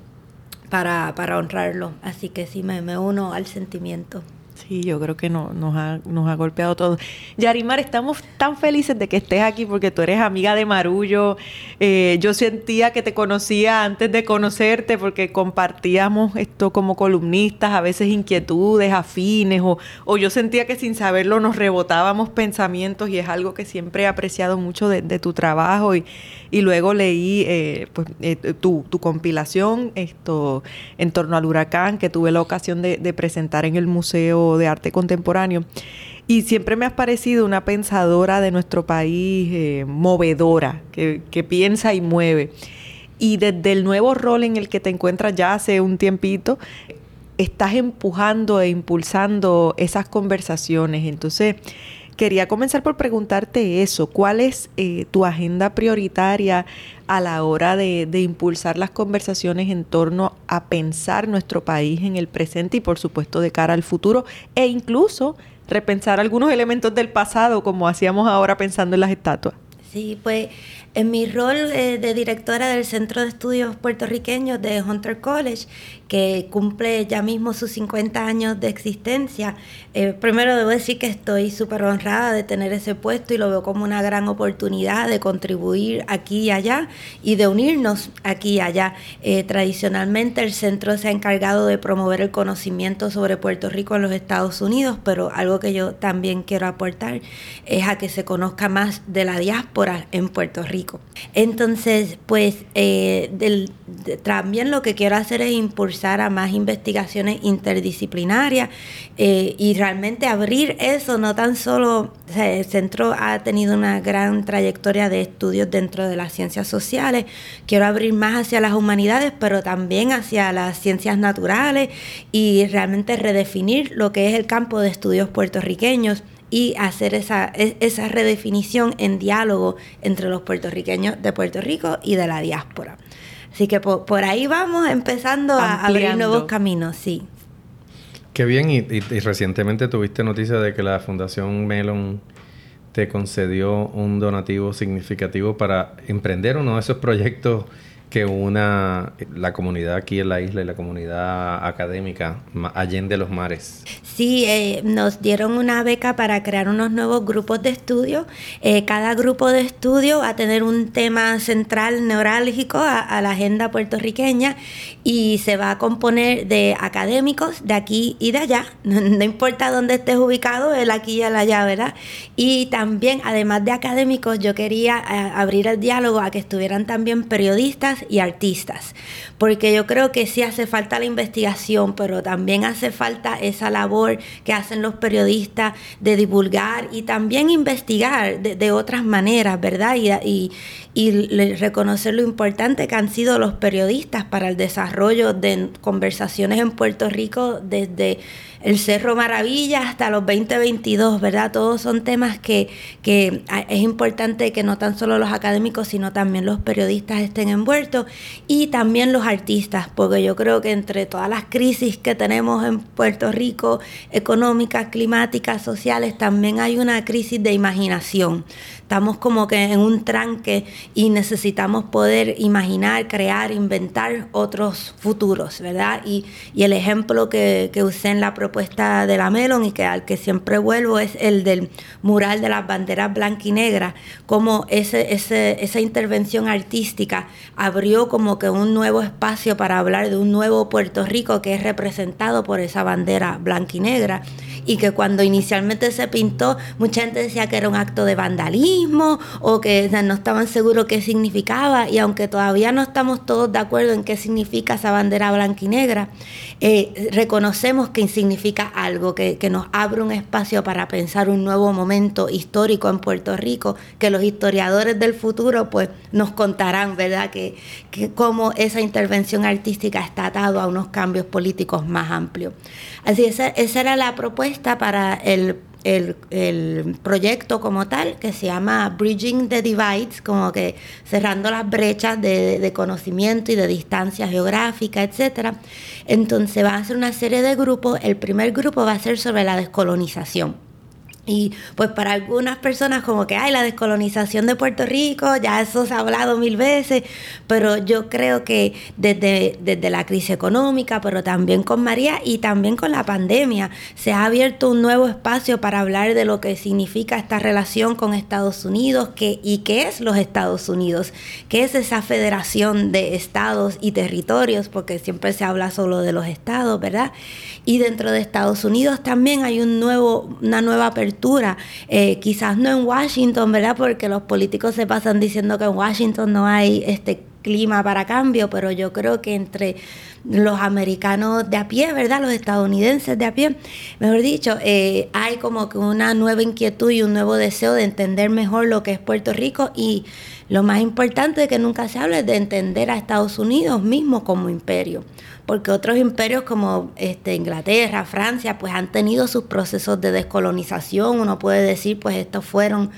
para, para honrarlo. Así que sí, me, me uno al sentimiento. Sí, yo creo que no, nos, ha, nos ha golpeado todo. Yarimar, estamos tan felices de que estés aquí porque tú eres amiga de Marullo. Eh, yo sentía que te conocía antes de conocerte porque compartíamos esto como columnistas, a veces inquietudes afines o, o yo sentía que sin saberlo nos rebotábamos pensamientos y es algo que siempre he apreciado mucho de, tu trabajo y, y luego leí eh, pues, eh, tu, tu, compilación esto en torno al huracán que tuve la ocasión de presentar en el Museo de Arte Contemporáneo. Y siempre me has parecido una pensadora de nuestro país, eh, movedora, que, que, piensa y mueve. Y desde el nuevo rol en el que te encuentras ya hace un tiempito, estás empujando e impulsando esas conversaciones. Entonces, Quería comenzar por preguntarte eso, ¿cuál es eh, tu agenda prioritaria a la hora de, impulsar las conversaciones en torno a pensar nuestro país en el presente y por supuesto de cara al futuro e incluso repensar algunos elementos del pasado como hacíamos ahora pensando en las estatuas? Sí, pues en mi rol eh, de directora del Centro de Estudios Puertorriqueños de Hunter College, que cumple ya mismo sus 50 años de existencia, eh, primero debo decir que estoy súper honrada de tener ese puesto y lo veo como una gran oportunidad de contribuir aquí y allá y de unirnos aquí y allá. Eh, tradicionalmente el centro se ha encargado de promover el conocimiento sobre Puerto Rico en los Estados Unidos, pero algo que yo también quiero aportar es a que se conozca más de la diáspora en Puerto Rico entonces, pues eh, también lo que quiero hacer es impulsar a más investigaciones interdisciplinarias eh, y realmente abrir eso, no tan solo, el centro ha tenido una gran trayectoria de estudios dentro de las ciencias sociales, quiero abrir más hacia las humanidades, pero también hacia las ciencias naturales y realmente redefinir lo que es el campo de estudios puertorriqueños y hacer esa, e, esa redefinición en diálogo entre los puertorriqueños de Puerto Rico y de la diáspora. Así que por, ahí vamos empezando a abrir nuevos caminos, sí. Qué bien, y, recientemente tuviste noticia de que la Fundación Melon te concedió un donativo significativo para emprender uno de esos proyectos que una la comunidad aquí en la isla y la comunidad académica allende los mares. Sí, eh, nos dieron una beca para crear unos nuevos grupos de estudio. Eh, cada grupo de estudio va a tener un tema central neurálgico a, la agenda puertorriqueña y se va a componer de académicos de aquí y de allá, no, importa dónde estés ubicado, el aquí y el allá, ¿verdad? Y también, además de académicos, yo quería eh, abrir el diálogo a que estuvieran también periodistas y artistas, porque yo creo que sí hace falta la investigación, pero también hace falta esa labor que hacen los periodistas de divulgar y también investigar de, otras maneras, ¿verdad? Y, y, reconocer lo importante que han sido los periodistas para el desarrollo de conversaciones en Puerto Rico desde el Cerro Maravilla hasta los 2022, ¿verdad? Todos son temas que, que es importante que no tan solo los académicos, sino también los periodistas estén envueltos y también los artistas, porque yo creo que entre todas las crisis que tenemos en Puerto Rico, económicas, climáticas, sociales, también hay una crisis de imaginación. Estamos como que en un tranque y necesitamos poder imaginar, crear, inventar otros futuros, ¿verdad? Y, y el ejemplo que, que usé en la propuesta de la Melon y que al que siempre vuelvo es el del mural de las banderas blanca y negra, como ese, esa intervención artística abrió como que un nuevo espacio para hablar de un nuevo Puerto Rico que es representado por esa bandera blanca y negra y que cuando inicialmente se pintó, mucha gente decía que era un acto de vandalismo o que no estaban seguros qué significaba y aunque todavía no estamos todos de acuerdo en qué significa esa bandera blanca y negra, eh, reconocemos que significa algo, que, que nos abre un espacio para pensar un nuevo momento histórico en Puerto Rico, que los historiadores del futuro pues nos contarán, ¿verdad? Que, que cómo esa intervención artística está atado a unos cambios políticos más amplios. Así, esa, esa era la propuesta para el, proyecto como tal, que se llama Bridging the Divides, como que cerrando las brechas de, de conocimiento y de distancia geográfica, etc. Entonces va a ser una serie de grupos. El primer grupo va a ser sobre la descolonización. Y pues para algunas personas como que hay la descolonización de Puerto Rico, ya eso se ha hablado mil veces, pero yo creo que desde, desde la crisis económica, pero también con María y también con la pandemia, se ha abierto un nuevo espacio para hablar de lo que significa esta relación con Estados Unidos que, y qué es los Estados Unidos, qué es esa federación de estados y territorios, porque siempre se habla solo de los estados, ¿verdad? Y dentro de Estados Unidos también hay un nuevo, una nueva apertura, eh, quizás no en Washington, ¿verdad? Porque los políticos se pasan diciendo que en Washington no hay este clima para cambio, pero yo creo que entre los americanos de a pie, ¿verdad? Los estadounidenses de a pie, mejor dicho, eh, hay como que una nueva inquietud y un nuevo deseo de entender mejor lo que es Puerto Rico y lo más importante que nunca se hable es de entender a Estados Unidos mismo como imperio porque otros imperios como este, Inglaterra, Francia, pues han tenido sus procesos de descolonización. Uno puede decir, pues estos fueron,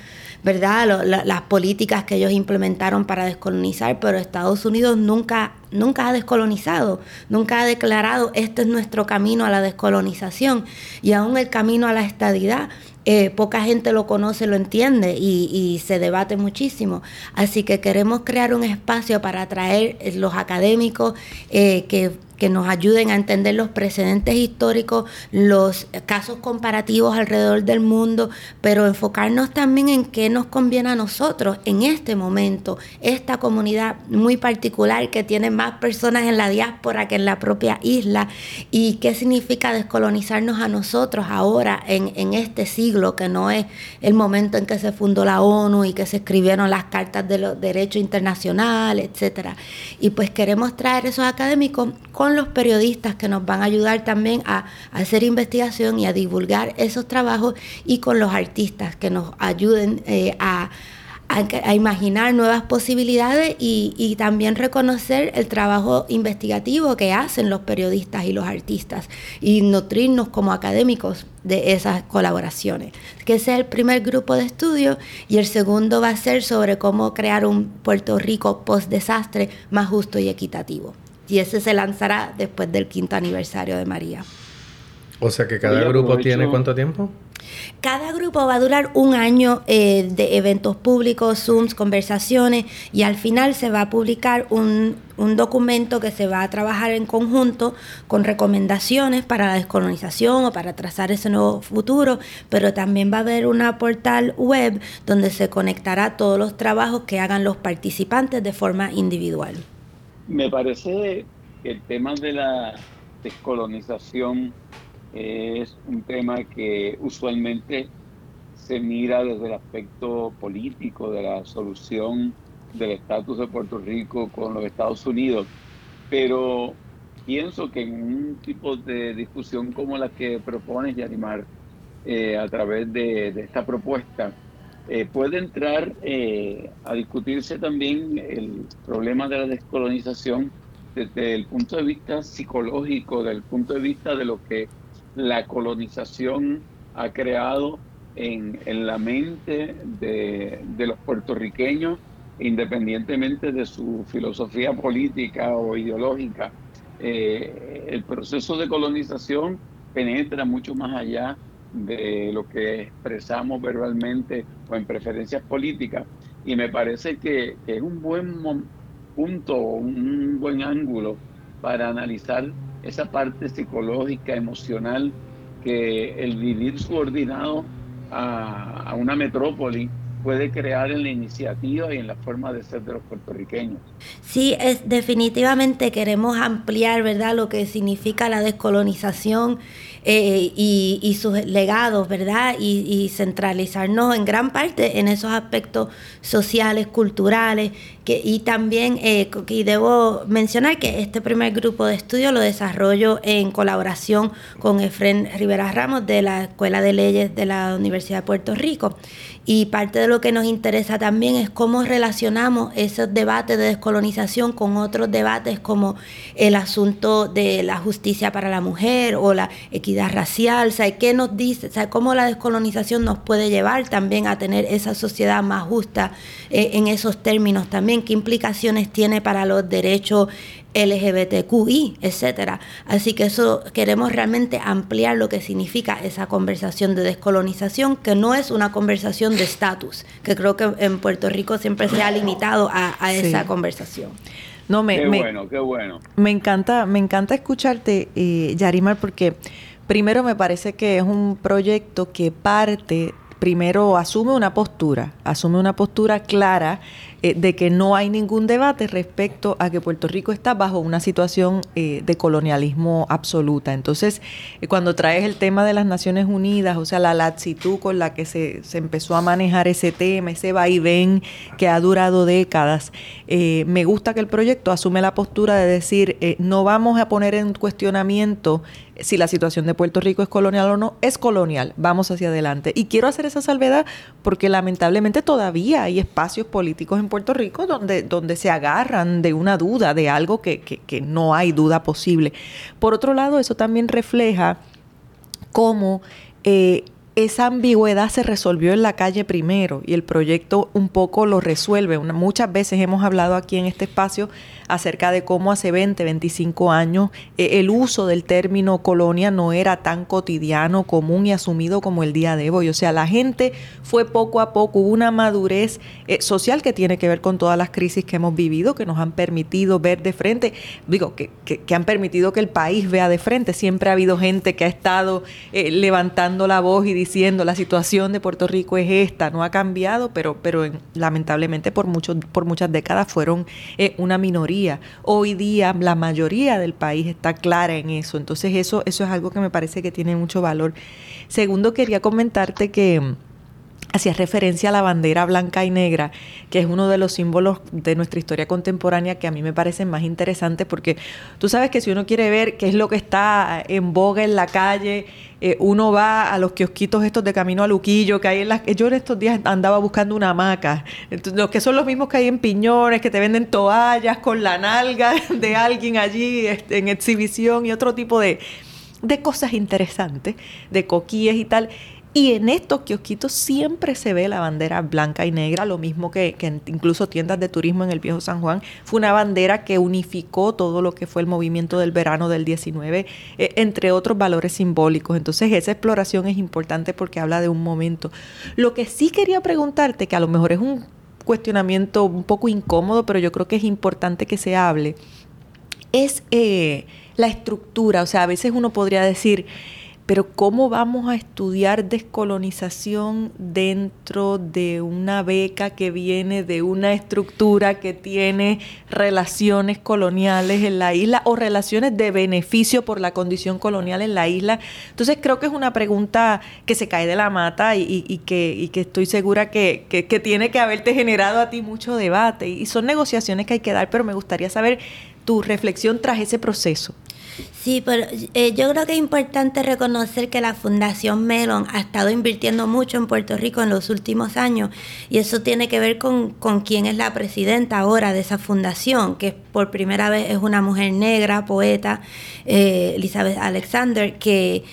¿verdad?, las políticas que ellos implementaron para descolonizar, pero Estados Unidos nunca, nunca ha descolonizado, nunca ha declarado, este es nuestro camino a la descolonización y aún el camino a la estadidad. Eh, poca gente lo conoce, lo entiende y, se debate muchísimo. Así que queremos crear un espacio para atraer los académicos eh, que que nos ayuden a entender los precedentes históricos, los casos comparativos alrededor del mundo, pero enfocarnos también en qué nos conviene a nosotros en este momento, esta comunidad muy particular que tiene más personas en la diáspora que en la propia isla y qué significa descolonizarnos a nosotros ahora en, en este siglo, que no es el momento en que se fundó la ONU y que se escribieron las cartas de los derechos internacionales, etcétera. Y pues queremos traer esos académicos con los periodistas que nos van a ayudar también a, hacer investigación y a divulgar esos trabajos y con los artistas que nos ayuden eh, a, imaginar nuevas posibilidades y, también reconocer el trabajo investigativo que hacen los periodistas y los artistas y nutrirnos como académicos de esas colaboraciones. Que ese es el primer grupo de estudio y el segundo va a ser sobre cómo crear un Puerto Rico post desastre más justo y equitativo y ese se lanzará después del quinto aniversario de María. O sea que cada grupo tiene cuánto tiempo? Cada grupo va a durar un año eh, de eventos públicos, Zooms, conversaciones y al final se va a publicar un, un, documento que se va a trabajar en conjunto con recomendaciones para la descolonización o para trazar ese nuevo futuro, pero también va a haber una portal web donde se conectará todos los trabajos que hagan los participantes de forma individual. Me parece que el tema de la descolonización es un tema que usualmente se mira desde el aspecto político de la solución del estatus de Puerto Rico con los Estados Unidos, pero pienso que en un tipo de discusión como la que propones, Yanimar, eh, a través de, esta propuesta, eh, puede entrar eh, a discutirse también el problema de la descolonización desde el punto de vista psicológico, desde el punto de vista de lo que la colonización ha creado en, la mente de, los puertorriqueños, independientemente de su filosofía política o ideológica. Eh, el proceso de colonización penetra mucho más allá de lo que expresamos verbalmente o en preferencias políticas y me parece que, es un buen punto, un buen ángulo para analizar esa parte psicológica, emocional, que el vivir subordinado a, a una metrópoli puede crear en la iniciativa y en la forma de ser de los puertorriqueños. Sí, es definitivamente queremos ampliar, ¿verdad?, lo que significa la descolonización eh, y, sus legados, ¿verdad? Y, centralizarnos en gran parte en esos aspectos sociales, culturales, y también, eh, y debo mencionar que este primer grupo de estudio lo desarrollo en colaboración con Efren Rivera Ramos de la Escuela de Leyes de la Universidad de Puerto Rico. Y parte de lo que nos interesa también es cómo relacionamos esos debates de descolonización con otros debates como el asunto de la justicia para la mujer o la equidad racial, ¿sabe qué nos dice? ¿Sabe cómo la descolonización nos puede llevar también a tener esa sociedad más justa eh, en esos términos también? ¿Qué implicaciones tiene para los derechos LGBTQI, etcétera. Así que eso queremos realmente ampliar lo que significa esa conversación de descolonización, que no es una conversación de estatus, que creo que en Puerto Rico siempre se ha limitado a, esa conversación. No, me, qué bueno, qué bueno. Me encanta, me encanta escucharte, eh, Yarimar, porque primero me parece que es un proyecto que parte primero asume una postura, asume una postura clara eh, de que no hay ningún debate respecto a que Puerto Rico está bajo una situación eh, de colonialismo absoluta. Entonces, eh, cuando traes el tema de las Naciones Unidas, o sea, la laxitud con la que se, se empezó a manejar ese tema, ese vaivén que ha durado décadas, me gusta que el proyecto asume la postura de decir, no vamos a poner en cuestionamiento si la situación de Puerto Rico es colonial o no, es colonial, vamos hacia adelante. Y quiero hacer esa salvedad porque lamentablemente todavía hay espacios políticos en Puerto Rico donde, donde se agarran de una duda, de algo que, que no hay duda posible. Por otro lado, eso también refleja cómo... Eh, esa ambigüedad se resolvió en la calle primero y el proyecto un poco lo resuelve. muchas veces hemos hablado aquí en este espacio acerca de cómo hace 20, 25 años eh, el uso del término colonia no era tan cotidiano, común y asumido como el día de hoy. O sea, la gente fue poco a poco, hubo una madurez eh, social que tiene que ver con todas las crisis que hemos vivido, que nos han permitido ver de frente, digo, que, han permitido que el país vea de frente. Siempre ha habido gente que ha estado eh, levantando la voz y diciendo la situación de Puerto Rico es esta, no ha cambiado, pero, pero lamentablemente por, muchos por muchas décadas fueron una minoría Hoy día la mayoría del país está clara en eso. Entonces eso, eso es algo que me parece que tiene mucho valor. Segundo, quería comentarte que hacía referencia a la bandera blanca y negra, que es uno de los símbolos de nuestra historia contemporánea que a mí me parecen más interesantes porque tú sabes que si uno quiere ver qué es lo que está en boga en la calle, eh, uno va a los kiosquitos estos de camino a Luquillo, que hay en las... Yo en estos días andaba buscando una hamaca, los que son los mismos que hay en Piñones, que te venden toallas con la nalga de alguien allí este, en exhibición y otro tipo de, de cosas interesantes, de coquillas y tal. Y en estos kiosquitos siempre se ve la bandera blanca y negra, lo mismo que, incluso tiendas de turismo en el viejo San Juan. Fue una bandera que unificó todo lo que fue el movimiento del verano del 19, eh, entre otros valores simbólicos. Entonces esa exploración es importante porque habla de un momento. Lo que sí quería preguntarte, que a lo mejor es un cuestionamiento un poco incómodo, pero yo creo que es importante que se hable, es eh, la estructura. O sea, a veces uno podría decir pero ¿cómo vamos a estudiar descolonización dentro de una beca que viene de una estructura que tiene relaciones coloniales en la isla o relaciones de beneficio por la condición colonial en la isla? Entonces creo que es una pregunta que se cae de la mata y, que, que, estoy segura que, que tiene que haberte generado a ti mucho debate. Y son negociaciones que hay que dar, pero me gustaría saber tu reflexión tras ese proceso. Sí, pero eh, yo creo que es importante reconocer que la Fundación Melon ha estado invirtiendo mucho en Puerto Rico en los últimos años y eso tiene que ver con, con quién es la presidenta ahora de esa fundación, que por primera vez es una mujer negra, poeta, eh, Elizabeth Alexander, que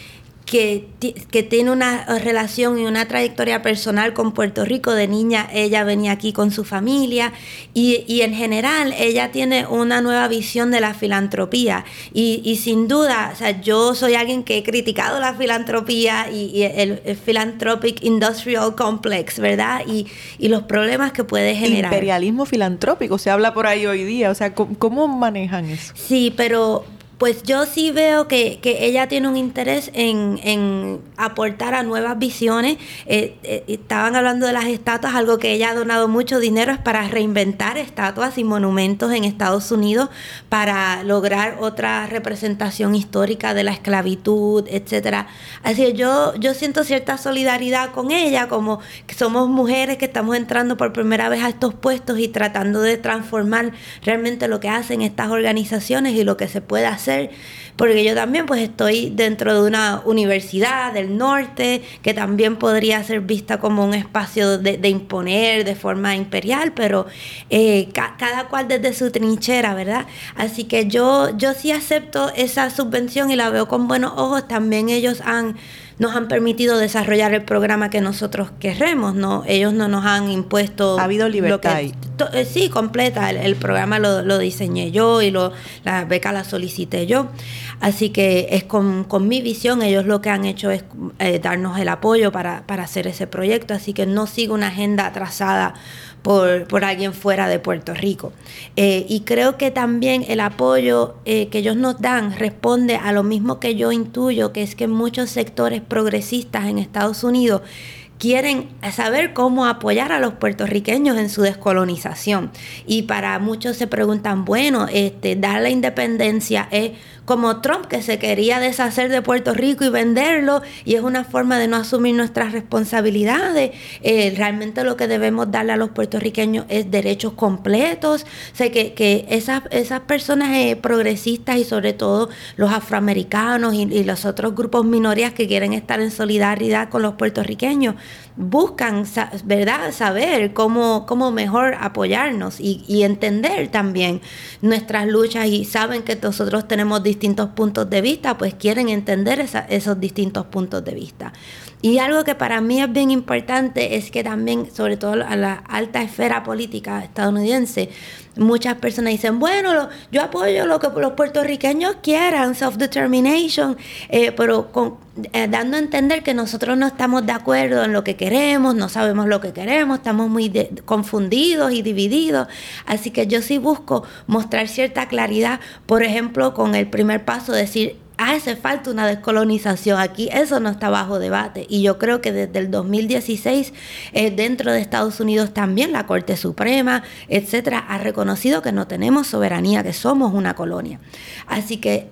que, que, tiene una relación y una trayectoria personal con Puerto Rico. De niña ella venía aquí con su familia y, y en general ella tiene una nueva visión de la filantropía. Y, y, sin duda, o sea, yo soy alguien que he criticado la filantropía y, el, Philanthropic Industrial Complex, ¿verdad? Y, los problemas que puede generar. Imperialismo filantrópico, se habla por ahí hoy día. O sea, ¿cómo, cómo manejan eso? Sí, pero pues yo sí veo que, ella tiene un interés en, aportar a nuevas visiones. Eh, eh, estaban hablando de las estatuas, algo que ella ha donado mucho dinero es para reinventar estatuas y monumentos en Estados Unidos para lograr otra representación histórica de la esclavitud, etcétera. Así que yo, yo siento cierta solidaridad con ella, como que somos mujeres que estamos entrando por primera vez a estos puestos y tratando de transformar realmente lo que hacen estas organizaciones y lo que se puede hacer porque yo también pues estoy dentro de una universidad del norte que también podría ser vista como un espacio de, imponer de forma imperial, pero eh, cada cual desde su trinchera, ¿verdad? Así que yo, yo sí acepto esa subvención y la veo con buenos ojos. También ellos han nos han permitido desarrollar el programa que nosotros queremos, ¿no? Ellos no nos han impuesto... Ha habido libertad. Eh, sí, completa. El, programa lo, diseñé yo y lo, la beca la solicité yo. Así que es con, mi visión. Ellos lo que han hecho es eh, darnos el apoyo para, para hacer ese proyecto. Así que no sigo una agenda trazada por, alguien fuera de Puerto Rico. Eh, y creo que también el apoyo eh, que ellos nos dan responde a lo mismo que yo intuyo, que es que muchos sectores progresistas en Estados Unidos quieren saber cómo apoyar a los puertorriqueños en su descolonización. Y para muchos se preguntan, bueno, este, dar la independencia es como Trump que se quería deshacer de Puerto Rico y venderlo y es una forma de no asumir nuestras responsabilidades. Eh, realmente lo que debemos darle a los puertorriqueños es derechos completos. sé que, que esas, esas personas eh, progresistas y sobre todo los afroamericanos y, y los otros grupos minorías que quieren estar en solidaridad con los puertorriqueños buscan, ¿verdad?, saber cómo, cómo mejor apoyarnos y, entender también nuestras luchas y saben que nosotros tenemos distintos puntos de vista, pues quieren entender esos distintos puntos de vista. Y algo que para mí es bien importante es que también, sobre todo a la alta esfera política estadounidense, muchas personas dicen, bueno, yo apoyo lo que los puertorriqueños quieran, self-determination, eh, pero eh, dando a entender que nosotros no estamos de acuerdo en lo que queremos, no sabemos lo que queremos, estamos muy confundidos y divididos. Así que yo sí busco mostrar cierta claridad, por ejemplo, con el primer paso, decir, hace falta una descolonización aquí, eso no está bajo debate. Y yo creo que desde el 2016, eh, dentro de Estados Unidos también la Corte Suprema, etcétera, ha reconocido que no tenemos soberanía, que somos una colonia. Así que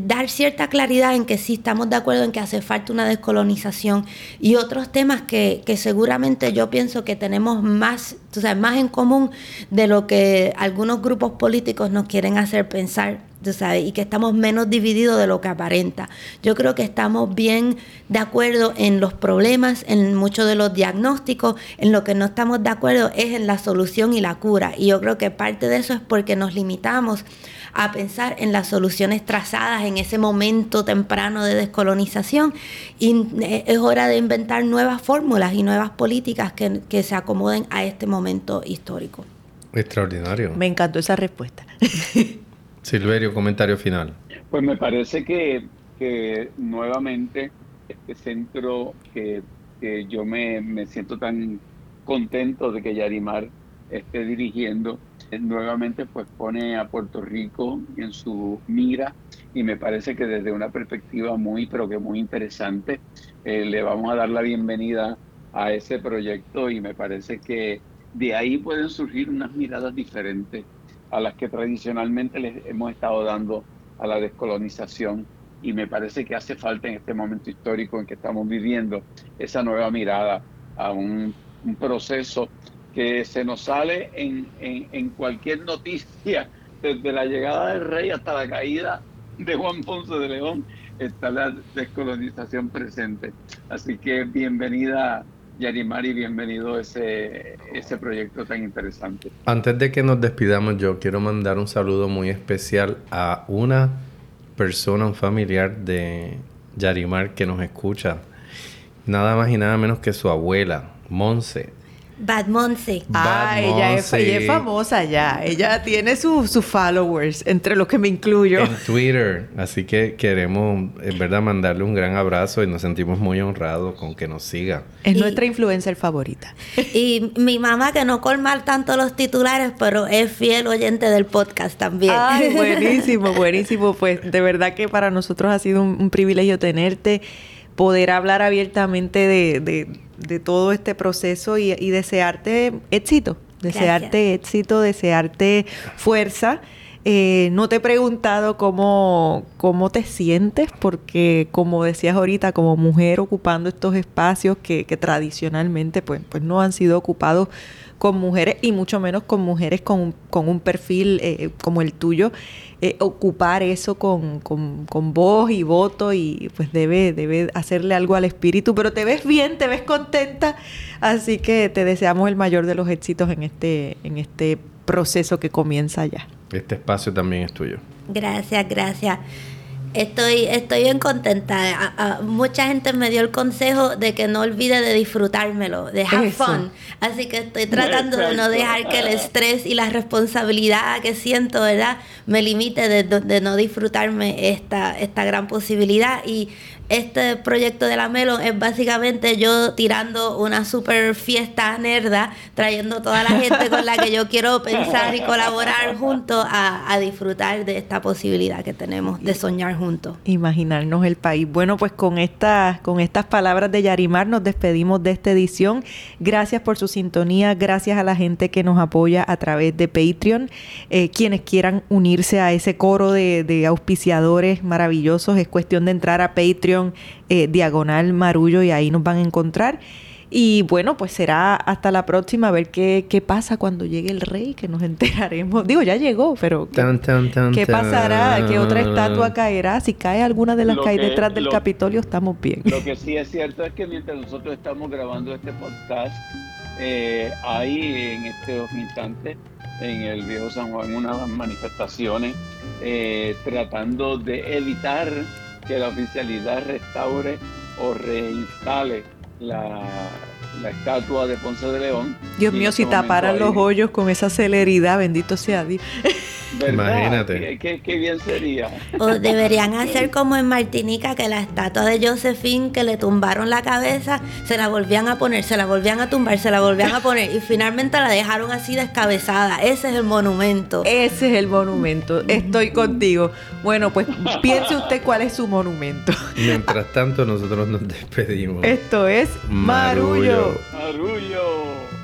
dar cierta claridad en que sí estamos de acuerdo en que hace falta una descolonización y otros temas que, que seguramente yo pienso que tenemos más, o sea, más en común de lo que algunos grupos políticos nos quieren hacer pensar y que estamos menos divididos de lo que aparenta. Yo creo que estamos bien de acuerdo en los problemas, en muchos de los diagnósticos, en lo que no estamos de acuerdo es en la solución y la cura. Y yo creo que parte de eso es porque nos limitamos a pensar en las soluciones trazadas en ese momento temprano de descolonización y eh, es hora de inventar nuevas fórmulas y nuevas políticas que, que se acomoden a este momento histórico. Extraordinario. Me encantó esa respuesta. Silverio, comentario final. Pues me parece que, que nuevamente este centro que, que yo me, me siento tan contento de que Yarimar esté dirigiendo, nuevamente pues pone a Puerto Rico en su mira y me parece que desde una perspectiva muy, pero que muy interesante, eh, le vamos a dar la bienvenida a ese proyecto y me parece que de ahí pueden surgir unas miradas diferentes a las que tradicionalmente les hemos estado dando a la descolonización y me parece que hace falta en este momento histórico en que estamos viviendo esa nueva mirada a un proceso que se nos sale en, en, cualquier noticia, desde la llegada del rey hasta la caída de Juan Ponce de León, está la descolonización presente. Así que bienvenida Yarimari, bienvenido a ese, ese proyecto tan interesante. Antes de que nos despidamos, yo quiero mandar un saludo muy especial a una persona, un familiar de Yarimar que nos escucha. Nada más y nada menos que su abuela, Monse. Bad Monse. Ah, ella es, ella es, famosa ya. Ella tiene sus su followers, entre los que me incluyo. En Twitter. Así que queremos, en verdad, mandarle un gran abrazo y nos sentimos muy honrados con que nos siga. Es y, nuestra influencer favorita. Y mi mamá, que no colma tanto los titulares, pero es fiel oyente del podcast también. Ay, buenísimo, buenísimo. Pues de verdad que para nosotros ha sido un, un privilegio tenerte poder hablar abiertamente de, de, de todo este proceso y, y desearte éxito, desearte Gracias. éxito, desearte fuerza. Eh, no te he preguntado cómo, cómo te sientes, porque como decías ahorita, como mujer ocupando estos espacios que, que tradicionalmente pues, pues no han sido ocupados con mujeres y mucho menos con mujeres con, con un perfil eh, como el tuyo, eh, ocupar eso con, con, con, voz y voto y pues debe, debe hacerle algo al espíritu, pero te ves bien, te ves contenta, así que te deseamos el mayor de los éxitos en este, en este proceso que comienza ya. Este espacio también es tuyo. Gracias, gracias. Estoy, estoy bien contenta. A, a, mucha gente me dio el consejo de que no olvide de disfrutármelo, de have Eso. fun. Así que estoy tratando de no dejar que el estrés y la responsabilidad que siento, ¿verdad?, me limite de, de no disfrutarme esta, esta gran posibilidad. Y este proyecto de la Melon es básicamente yo tirando una super fiesta nerda, trayendo toda la gente con la que yo quiero pensar y colaborar juntos a, a, disfrutar de esta posibilidad que tenemos de soñar juntos. Imaginarnos el país. Bueno, pues con estas, con estas palabras de Yarimar nos despedimos de esta edición. Gracias por su sintonía, gracias a la gente que nos apoya a través de Patreon. Eh, quienes quieran unirse a ese coro de, de auspiciadores maravillosos, es cuestión de entrar a Patreon eh, diagonal Marullo y ahí nos van a encontrar. Y bueno, pues será hasta la próxima a ver qué, qué pasa cuando llegue el rey, que nos enteraremos. Digo, ya llegó, pero ¿qué, tan, tan, tan, ¿qué pasará? ¿Qué otra estatua caerá? Si cae alguna de las lo que hay detrás del lo, Capitolio, estamos bien. Lo que sí es cierto es que mientras nosotros estamos grabando este podcast, eh, hay en estos instantes en el viejo San Juan unas manifestaciones eh, tratando de evitar que la oficialidad restaure o reinstale la, la estatua de Ponce de León. Dios mío, si taparan los hoyos con esa celeridad, bendito sea Dios. Imagínate. ¿Qué, qué, qué, bien sería. O deberían hacer como en Martinica, que la estatua de Josephine que le tumbaron la cabeza, se la volvían a poner, se la volvían a tumbar, se la volvían a poner y finalmente la dejaron así descabezada. Ese es el monumento. Ese es el monumento. Estoy contigo. Bueno, pues piense usted cuál es su monumento. Mientras tanto, nosotros nos despedimos. Esto es Marullo. Arullo.